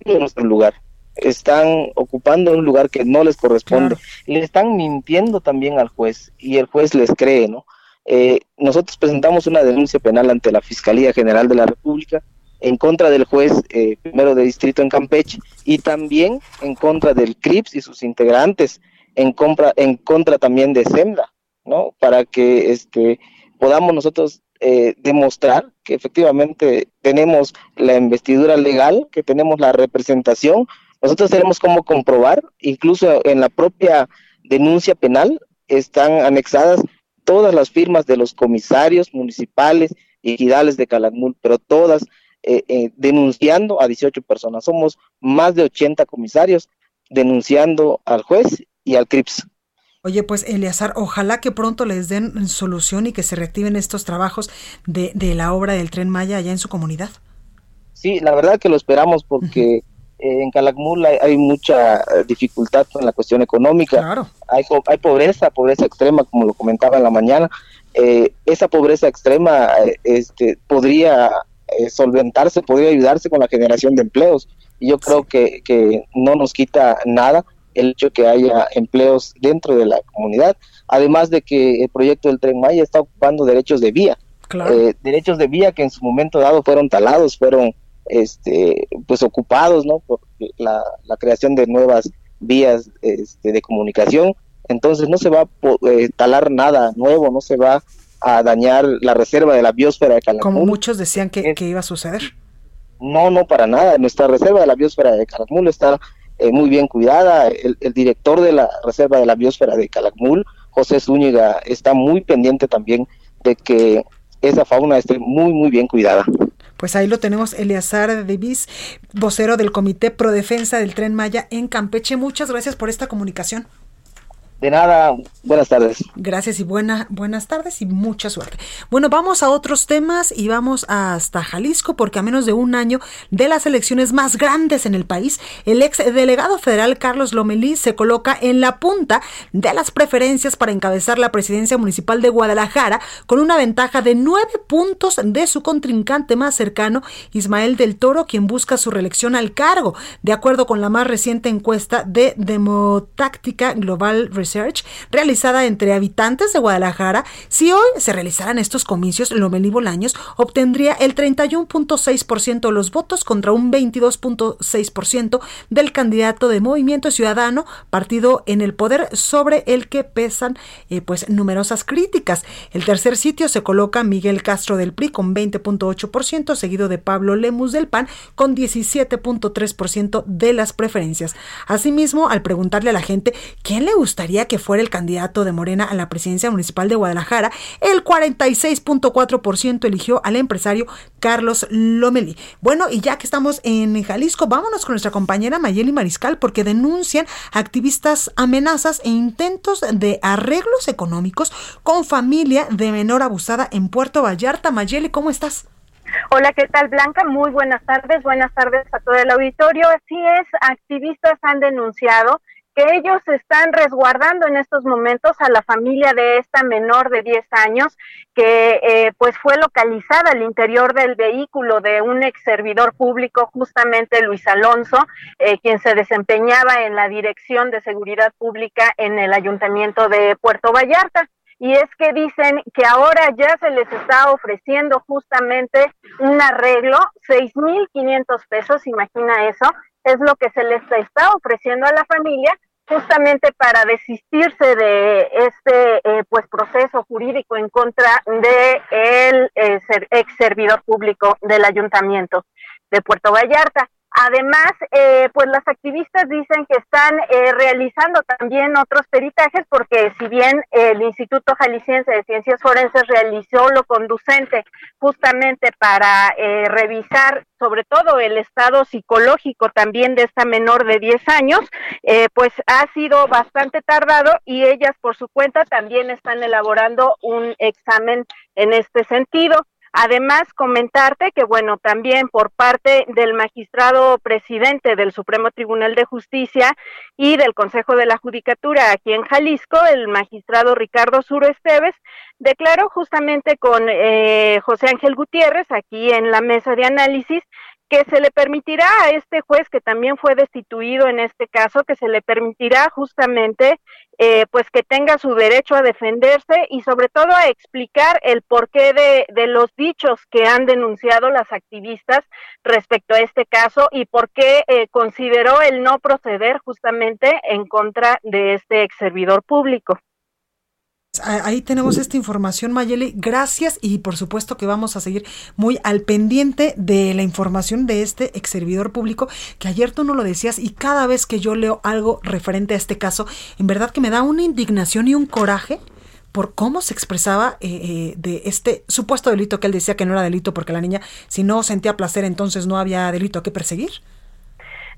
en nuestro lugar están ocupando un lugar que no les corresponde. Le están mintiendo también al juez y el juez les cree, ¿no? Eh, nosotros presentamos una denuncia penal ante la Fiscalía General de la República en contra del juez eh, primero de distrito en Campeche y también en contra del CRIPS y sus integrantes, en, compra, en contra también de SEMDA, ¿no? Para que este, podamos nosotros eh, demostrar que efectivamente tenemos la investidura legal, que tenemos la representación nosotros tenemos cómo comprobar, incluso en la propia denuncia penal están anexadas todas las firmas de los comisarios municipales y ejidales de Calakmul, pero todas eh, eh, denunciando a 18 personas. Somos más de 80 comisarios denunciando al juez y al CRIPS. Oye, pues Eleazar, ojalá que pronto les den solución y que se reactiven estos trabajos de, de la obra del tren Maya allá en su comunidad. Sí, la verdad que lo esperamos porque en Calakmul hay, mucha eh, dificultad con la cuestión económica. Hay, hay pobreza, pobreza extrema, como lo comentaba en la mañana. Eh, esa pobreza extrema eh, este, podría solventarse, podría ayudarse con la generación de empleos. Y yo creo que, que no nos quita nada el hecho de que haya empleos dentro de la comunidad. Además de que el proyecto del Tren Maya está ocupando derechos de vía. derechos de vía que en su momento dado fueron talados, fueron este, pues ocupados, ¿no? Por la, creación de nuevas vías este, de comunicación. Entonces no se va a eh, talar nada nuevo, no se va a dañar la reserva de la biosfera de Calakmul. Como muchos decían que, iba a suceder. No, no, para nada. Nuestra reserva de la biosfera de Calakmul está eh, muy bien cuidada. El, el, director de la Reserva de la Biosfera de Calakmul, José Zúñiga, está muy pendiente también de que esa fauna esté muy, muy bien cuidada. Pues ahí lo tenemos, Eleazar Davis, vocero del Comité Pro Defensa del Tren Maya en Campeche. Muchas gracias por esta comunicación. De nada, buenas tardes. Gracias y buena, buenas tardes y mucha suerte. Bueno, vamos a otros temas y vamos hasta Jalisco porque a menos de un año de las elecciones más grandes en el país, el ex delegado federal Carlos Lomelí se coloca en la punta de las preferencias para encabezar la presidencia municipal de Guadalajara con una ventaja de nueve puntos de su contrincante más cercano, Ismael del Toro, quien busca su reelección al cargo, de acuerdo con la más reciente encuesta de Demotáctica Global Research realizada entre habitantes de Guadalajara, si hoy se realizaran estos comicios, Lomelí Bolaños obtendría el 31.6% de los votos contra un 22.6% del candidato de Movimiento Ciudadano, partido en el poder sobre el que pesan eh, pues numerosas críticas. El tercer sitio se coloca Miguel Castro del PRI con 20.8%, seguido de Pablo Lemus del PAN con 17.3% de las preferencias. Asimismo, al preguntarle a la gente quién le gustaría que fuera el candidato de Morena a la presidencia municipal de Guadalajara, el 46.4% eligió al empresario Carlos Lomeli. Bueno, y ya que estamos en Jalisco, vámonos con nuestra compañera Mayeli Mariscal porque denuncian activistas amenazas e intentos de arreglos económicos con familia de menor abusada en Puerto Vallarta. Mayeli, ¿cómo estás? Hola, ¿qué tal Blanca? Muy buenas tardes, buenas tardes a todo el auditorio. Así es, activistas han denunciado que ellos están resguardando en estos momentos a la familia de esta menor de 10 años que eh, pues fue localizada al interior del vehículo de un ex servidor público, justamente Luis Alonso, eh, quien se desempeñaba en la Dirección de Seguridad Pública en el Ayuntamiento de Puerto Vallarta. Y es que dicen que ahora ya se les está ofreciendo justamente un arreglo, 6.500 pesos, imagina eso, es lo que se les está ofreciendo a la familia justamente para desistirse de este eh, pues proceso jurídico en contra de el eh, ex servidor público del ayuntamiento de Puerto Vallarta. Además, eh, pues las activistas dicen que están eh, realizando también otros peritajes porque si bien el Instituto Jalisciense de Ciencias Forenses realizó lo conducente justamente para eh, revisar sobre todo el estado psicológico también de esta menor de 10 años, pues ha sido bastante tardado y ellas por su cuenta también están elaborando un examen en este sentido. Además, comentarte que, bueno, también por parte del magistrado presidente del Supremo Tribunal de Justicia y del Consejo de la Judicatura aquí en Jalisco, el magistrado Ricardo Suro Esteves, declaró justamente con eh, José Ángel Gutiérrez aquí en la mesa de análisis que se le permitirá a este juez que también fue destituido en este caso, que se le permitirá justamente eh, pues que tenga su derecho a defenderse y sobre todo a explicar el porqué de, los dichos que han denunciado las activistas respecto a este caso y por qué eh, consideró el no proceder justamente en contra de este ex servidor público. Ahí tenemos esta información, Mayeli. Gracias y por supuesto que vamos a seguir muy al pendiente de la información de este ex servidor público que ayer tú no lo decías y cada vez que yo leo algo referente a este caso, en verdad que me da una indignación y un coraje por cómo se expresaba eh, eh, de este supuesto delito que él decía que no era delito porque la niña si no sentía placer entonces no había delito que perseguir.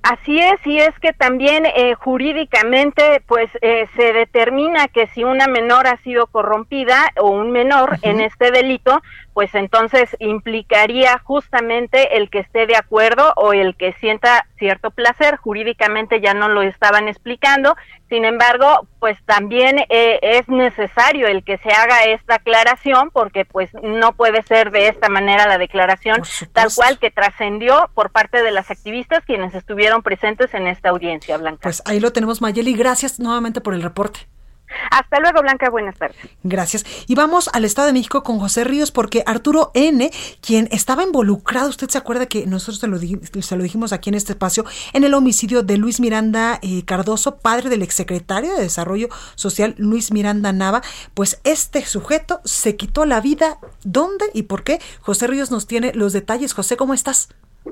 Así es, y es que también eh, jurídicamente pues eh, se determina que si una menor ha sido corrompida o un menor en este delito, pues entonces implicaría justamente el que esté de acuerdo o el que sienta cierto placer. Jurídicamente ya no lo estaban explicando, sin embargo, pues también eh, es necesario el que se haga esta aclaración porque pues no puede ser de esta manera la declaración tal cual que trascendió por parte de las activistas quienes estuvieron presentes en esta audiencia, Blanca. Pues ahí lo tenemos, Mayeli. Gracias nuevamente por el reporte. Hasta luego, Blanca. Buenas tardes. Gracias. Y vamos al Estado de México con José Ríos, porque Arturo N., quien estaba involucrado, usted se acuerda que nosotros se lo, dijimos aquí en este espacio, en el homicidio de Luis Miranda eh, Cardoso, padre del exsecretario de Desarrollo Social, Luis Miranda Nava, pues este sujeto se quitó la vida. ¿Dónde y por qué? José Ríos nos tiene los detalles. José, ¿cómo estás?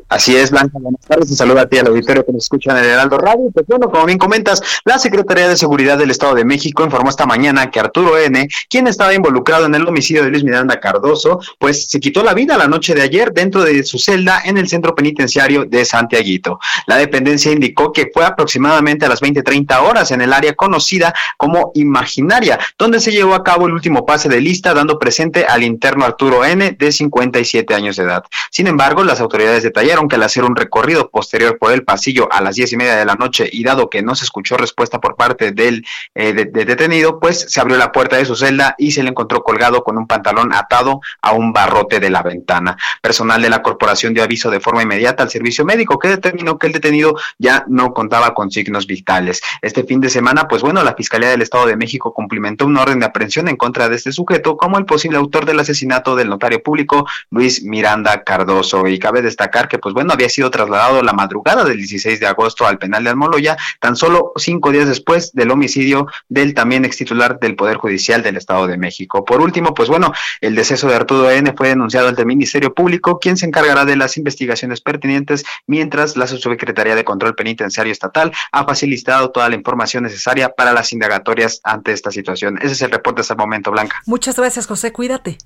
Así es, Blanca, buenas tardes. Un saludo a ti al auditorio que nos escucha en el Heraldo Radio. Pues bueno, como bien comentas, la Secretaría de Seguridad del Estado de México informó esta mañana que Arturo N., quien estaba involucrado en el homicidio de Luis Miranda Cardoso, pues se quitó la vida la noche de ayer dentro de su celda en el centro penitenciario de Santiaguito. La dependencia indicó que fue aproximadamente a las 20:30 horas en el área conocida como Imaginaria, donde se llevó a cabo el último pase de lista, dando presente al interno Arturo N., de 57 años de edad. Sin embargo, las autoridades detallaron que al hacer un recorrido posterior por el pasillo a las diez y media de la noche y dado que no se escuchó respuesta por parte del eh, de, de detenido, pues se abrió la puerta de su celda y se le encontró colgado con un pantalón atado a un barrote de la ventana. Personal de la corporación dio aviso de forma inmediata al servicio médico que determinó que el detenido ya no contaba con signos vitales. Este fin de semana, pues bueno, la Fiscalía del Estado de México cumplimentó una orden de aprehensión en contra de este sujeto como el posible autor del asesinato del notario público Luis Miranda Cardoso. Y cabe destacar que, pues bueno, había sido trasladado la madrugada del 16 de agosto al penal de Almoloya, tan solo cinco días después del homicidio del también ex titular del Poder Judicial del Estado de México. Por último, pues bueno, el deceso de Arturo N fue denunciado ante el Ministerio Público, quien se encargará de las investigaciones pertinentes, mientras la Subsecretaría de Control Penitenciario Estatal ha facilitado toda la información necesaria para las indagatorias ante esta situación. Ese es el reporte hasta el momento, Blanca. Muchas gracias, José. Cuídate.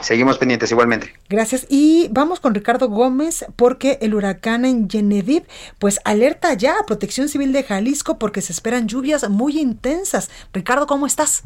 Seguimos pendientes igualmente. Gracias. Y vamos con Ricardo Gómez porque el huracán en Genevieve pues alerta ya a Protección Civil de Jalisco porque se esperan lluvias muy intensas. Ricardo, ¿cómo estás?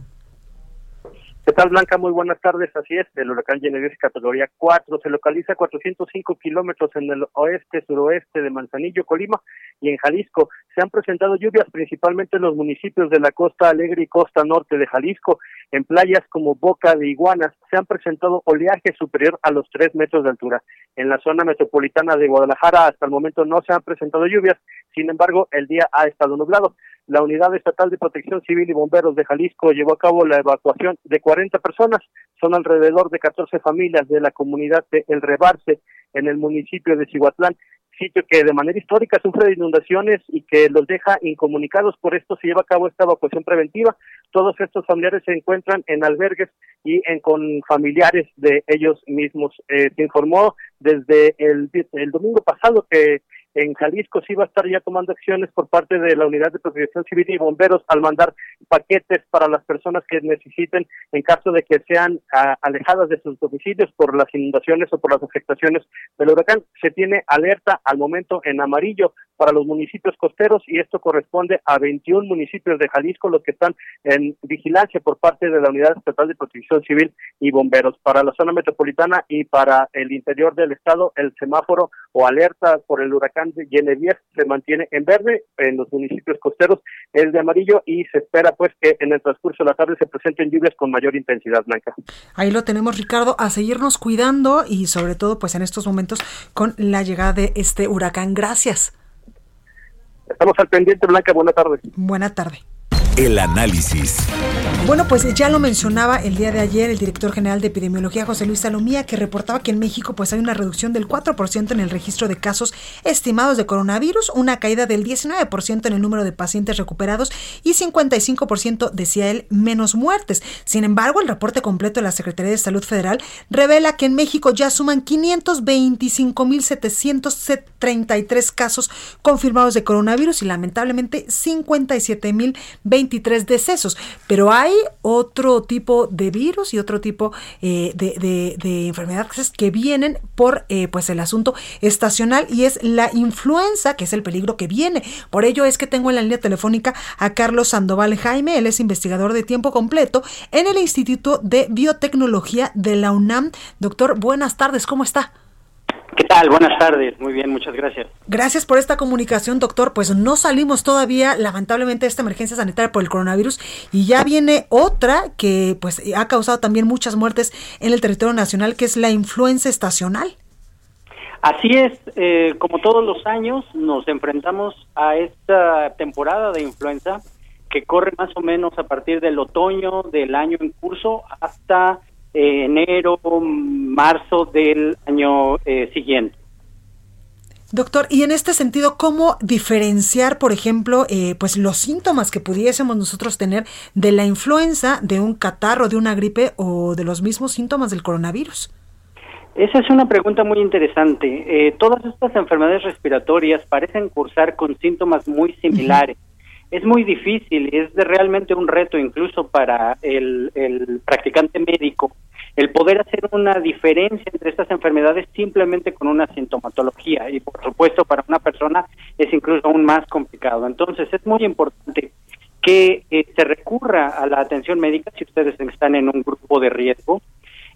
¿Qué tal, Blanca? Muy buenas tardes. Así es, el huracán Genevieve categoría 4 se localiza a 405 kilómetros en el oeste, suroeste de Manzanillo, Colima y en Jalisco. Se han presentado lluvias principalmente en los municipios de la costa alegre y costa norte de Jalisco. En playas como Boca de Iguanas se han presentado oleaje superior a los 3 metros de altura. En la zona metropolitana de Guadalajara hasta el momento no se han presentado lluvias, sin embargo, el día ha estado nublado la Unidad Estatal de Protección Civil y Bomberos de Jalisco llevó a cabo la evacuación de 40 personas. Son alrededor de 14 familias de la comunidad de El Rebarce en el municipio de Cihuatlán, sitio que de manera histórica sufre de inundaciones y que los deja incomunicados. Por esto se lleva a cabo esta evacuación preventiva. Todos estos familiares se encuentran en albergues y en, con familiares de ellos mismos. Eh, se informó desde el, el domingo pasado que en Jalisco sí va a estar ya tomando acciones por parte de la Unidad de Protección Civil y Bomberos al mandar paquetes para las personas que necesiten en caso de que sean a, alejadas de sus domicilios por las inundaciones o por las afectaciones del huracán. Se tiene alerta al momento en amarillo para los municipios costeros y esto corresponde a 21 municipios de Jalisco los que están en vigilancia por parte de la Unidad Estatal de Protección Civil y Bomberos. Para la zona metropolitana y para el interior del estado, el semáforo o alerta por el huracán de Genevieve se mantiene en verde, en los municipios costeros es de amarillo y se espera pues que en el transcurso de la tarde se presenten lluvias con mayor intensidad blanca. Ahí lo tenemos Ricardo, a seguirnos cuidando y sobre todo pues en estos momentos con la llegada de este huracán. Gracias. Estamos al pendiente Blanca, buena tarde. Buena tarde. El análisis. Bueno, pues ya lo mencionaba el día de ayer el director general de epidemiología José Luis Salomía que reportaba que en México pues hay una reducción del 4% en el registro de casos estimados de coronavirus, una caída del 19% en el número de pacientes recuperados y 55% decía él menos muertes. Sin embargo, el reporte completo de la Secretaría de Salud Federal revela que en México ya suman 525.733 casos confirmados de coronavirus y lamentablemente 57.020 23 decesos, pero hay otro tipo de virus y otro tipo eh, de, de, enfermedades que vienen por eh, pues el asunto estacional y es la influenza, que es el peligro que viene. Por ello es que tengo en la línea telefónica a Carlos Sandoval Jaime, él es investigador de tiempo completo en el Instituto de Biotecnología de la UNAM. Doctor, buenas tardes, ¿cómo está? ¿Qué tal? Buenas tardes. Muy bien, muchas gracias. Gracias por esta comunicación, doctor. Pues no salimos todavía, lamentablemente, de esta emergencia sanitaria por el coronavirus y ya viene otra que pues ha causado también muchas muertes en el territorio nacional, que es la influenza estacional. Así es, eh, como todos los años nos enfrentamos a esta temporada de influenza que corre más o menos a partir del otoño del año en curso hasta enero, marzo del año eh, siguiente. Doctor, y en este sentido, ¿cómo diferenciar, por ejemplo, eh, pues los síntomas que pudiésemos nosotros tener de la influenza, de un catarro, de una gripe o de los mismos síntomas del coronavirus? Esa es una pregunta muy interesante. Eh, todas estas enfermedades respiratorias parecen cursar con síntomas muy similares. Es muy difícil, es de realmente un reto incluso para el, el practicante médico el poder hacer una diferencia entre estas enfermedades simplemente con una sintomatología y por supuesto para una persona es incluso aún más complicado. Entonces es muy importante que eh, se recurra a la atención médica si ustedes están en un grupo de riesgo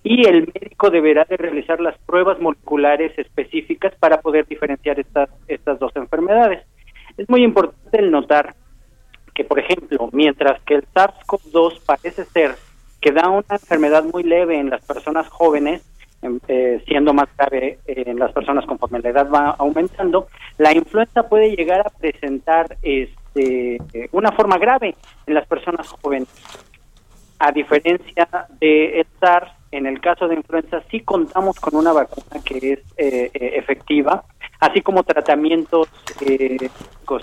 y el médico deberá de realizar las pruebas moleculares específicas para poder diferenciar estas, estas dos enfermedades. Es muy importante el notar por ejemplo, mientras que el SARS-CoV-2 parece ser que da una enfermedad muy leve en las personas jóvenes, em, eh, siendo más grave en las personas conforme la edad va aumentando, la influenza puede llegar a presentar este, una forma grave en las personas jóvenes. A diferencia de SARS, en el caso de influenza sí contamos con una vacuna que es eh, eh, efectiva, así como tratamientos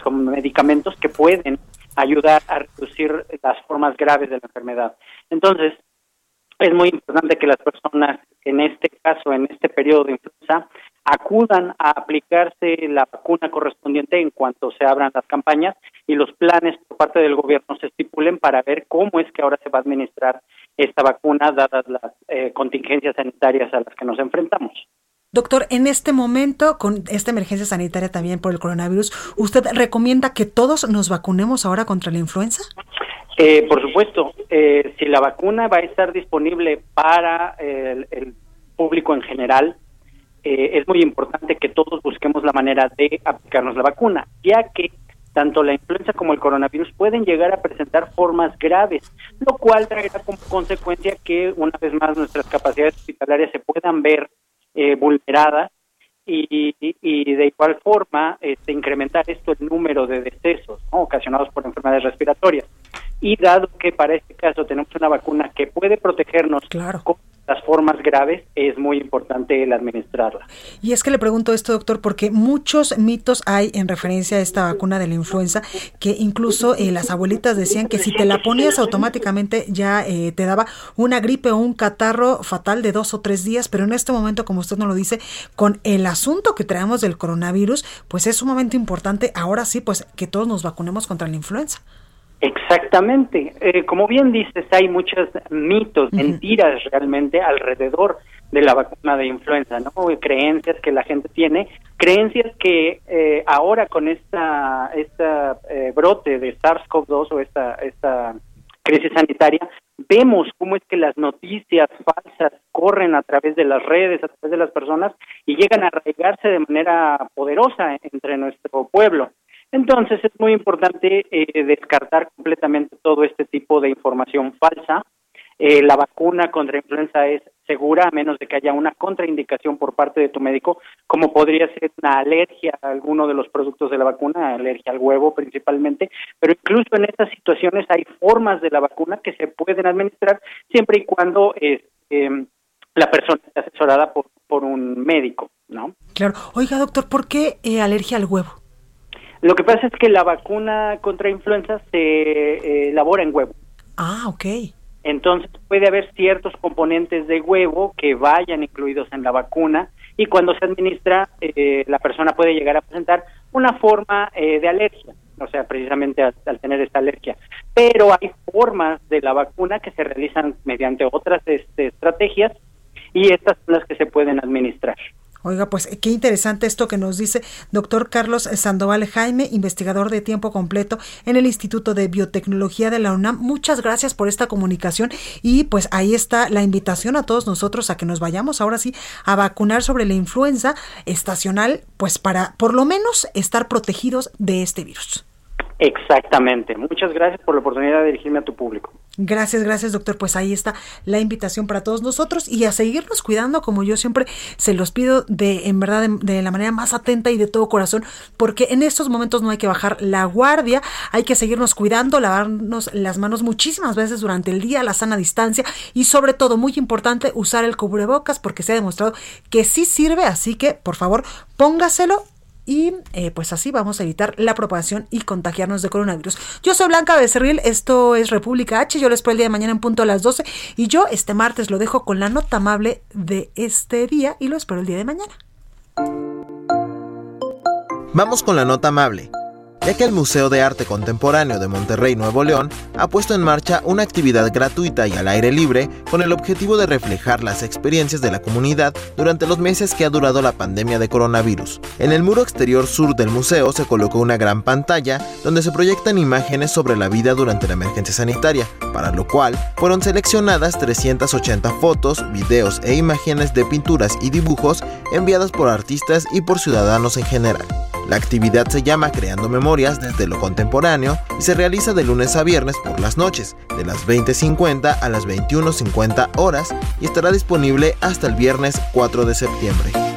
con medicamentos que pueden ayudar a reducir las formas graves de la enfermedad. Entonces, es muy importante que las personas, en este caso, en este periodo de influenza, acudan a aplicarse la vacuna correspondiente en cuanto se abran las campañas y los planes por parte del gobierno se estipulen para ver cómo es que ahora se va a administrar esta vacuna dadas las eh, contingencias sanitarias a las que nos enfrentamos. Doctor, en este momento, con esta emergencia sanitaria también por el coronavirus, ¿usted recomienda que todos nos vacunemos ahora contra la influenza? Eh, por supuesto, eh, si la vacuna va a estar disponible para el, público en general, eh, es muy importante que todos busquemos la manera de aplicarnos la vacuna, ya que tanto la influenza como el coronavirus pueden llegar a presentar formas graves, lo cual traerá como consecuencia que una vez más nuestras capacidades hospitalarias se puedan ver eh, vulneradas y, y, de igual forma este, incrementar esto el número de decesos ocasionados por enfermedades respiratorias. Y dado que para este caso tenemos una vacuna que puede protegernos claro las formas graves, es muy importante el administrarla. Y es que le pregunto esto, doctor, porque muchos mitos hay en referencia a esta vacuna de la influenza, que incluso eh, las abuelitas decían que si te la ponías automáticamente ya eh, te daba una gripe o un catarro fatal de dos o tres días, pero en este momento, como usted nos lo dice, con el asunto que traemos del coronavirus, pues es sumamente importante ahora sí, pues que todos nos vacunemos contra la influenza. Exactamente. Eh, como bien dices, hay muchos mitos, mentiras realmente alrededor de la vacuna de influenza, ¿no? Creencias que la gente tiene, creencias que eh, ahora con esta, esta eh, brote de SARS-CoV-2 o esta, esta crisis sanitaria, vemos cómo es que las noticias falsas corren a través de las redes, a través de las personas y llegan a arraigarse de manera poderosa entre nuestro pueblo. Entonces es muy importante eh, descartar completamente todo este tipo de información falsa. Eh, la vacuna contra influenza es segura a menos de que haya una contraindicación por parte de tu médico, como podría ser una alergia a alguno de los productos de la vacuna, alergia al huevo principalmente, pero incluso en estas situaciones hay formas de la vacuna que se pueden administrar siempre y cuando eh, la persona esté asesorada por, por un médico, ¿no? Claro. Oiga, doctor, ¿por qué alergia al huevo? Lo que pasa es que la vacuna contra influenza se eh, elabora en huevo. Ah, ok. Entonces puede haber ciertos componentes de huevo que vayan incluidos en la vacuna y cuando se administra eh, la persona puede llegar a presentar una forma eh, de alergia, o sea, precisamente al, tener esta alergia. Pero hay formas de la vacuna que se realizan mediante otras este, estrategias y estas son las que se pueden administrar. Oiga, pues qué interesante esto que nos dice doctor Carlos Sandoval Jaime, investigador de tiempo completo en el Instituto de Biotecnología de la UNAM. Muchas gracias por esta comunicación y pues ahí está la invitación a todos nosotros a que nos vayamos ahora sí a vacunar sobre la influenza estacional, pues para por lo menos estar protegidos de este virus. Exactamente. Muchas gracias por la oportunidad de dirigirme a tu público. Gracias, gracias doctor. Pues ahí está la invitación para todos nosotros y a seguirnos cuidando como yo siempre se los pido de en verdad de, la manera más atenta y de todo corazón porque en estos momentos no hay que bajar la guardia, hay que seguirnos cuidando, lavarnos las manos muchísimas veces durante el día, la sana distancia y sobre todo muy importante usar el cubrebocas porque se ha demostrado que sí sirve, así que por favor póngaselo y eh, pues así vamos a evitar la propagación y contagiarnos de coronavirus. Yo soy Blanca Becerril, esto es República H, yo les espero el día de mañana en punto a las 12 y yo este martes lo dejo con la nota amable de este día y lo espero el día de mañana. Vamos con la nota amable ya que el Museo de Arte Contemporáneo de Monterrey, Nuevo León, ha puesto en marcha una actividad gratuita y al aire libre con el objetivo de reflejar las experiencias de la comunidad durante los meses que ha durado la pandemia de coronavirus. En el muro exterior sur del museo se colocó una gran pantalla donde se proyectan imágenes sobre la vida durante la emergencia sanitaria, para lo cual fueron seleccionadas 380 fotos, videos e imágenes de pinturas y dibujos enviadas por artistas y por ciudadanos en general. La actividad se llama Creando Memorias desde lo Contemporáneo y se realiza de lunes a viernes por las noches, de las 20.50 a las 21.50 horas y estará disponible hasta el viernes 4 de septiembre.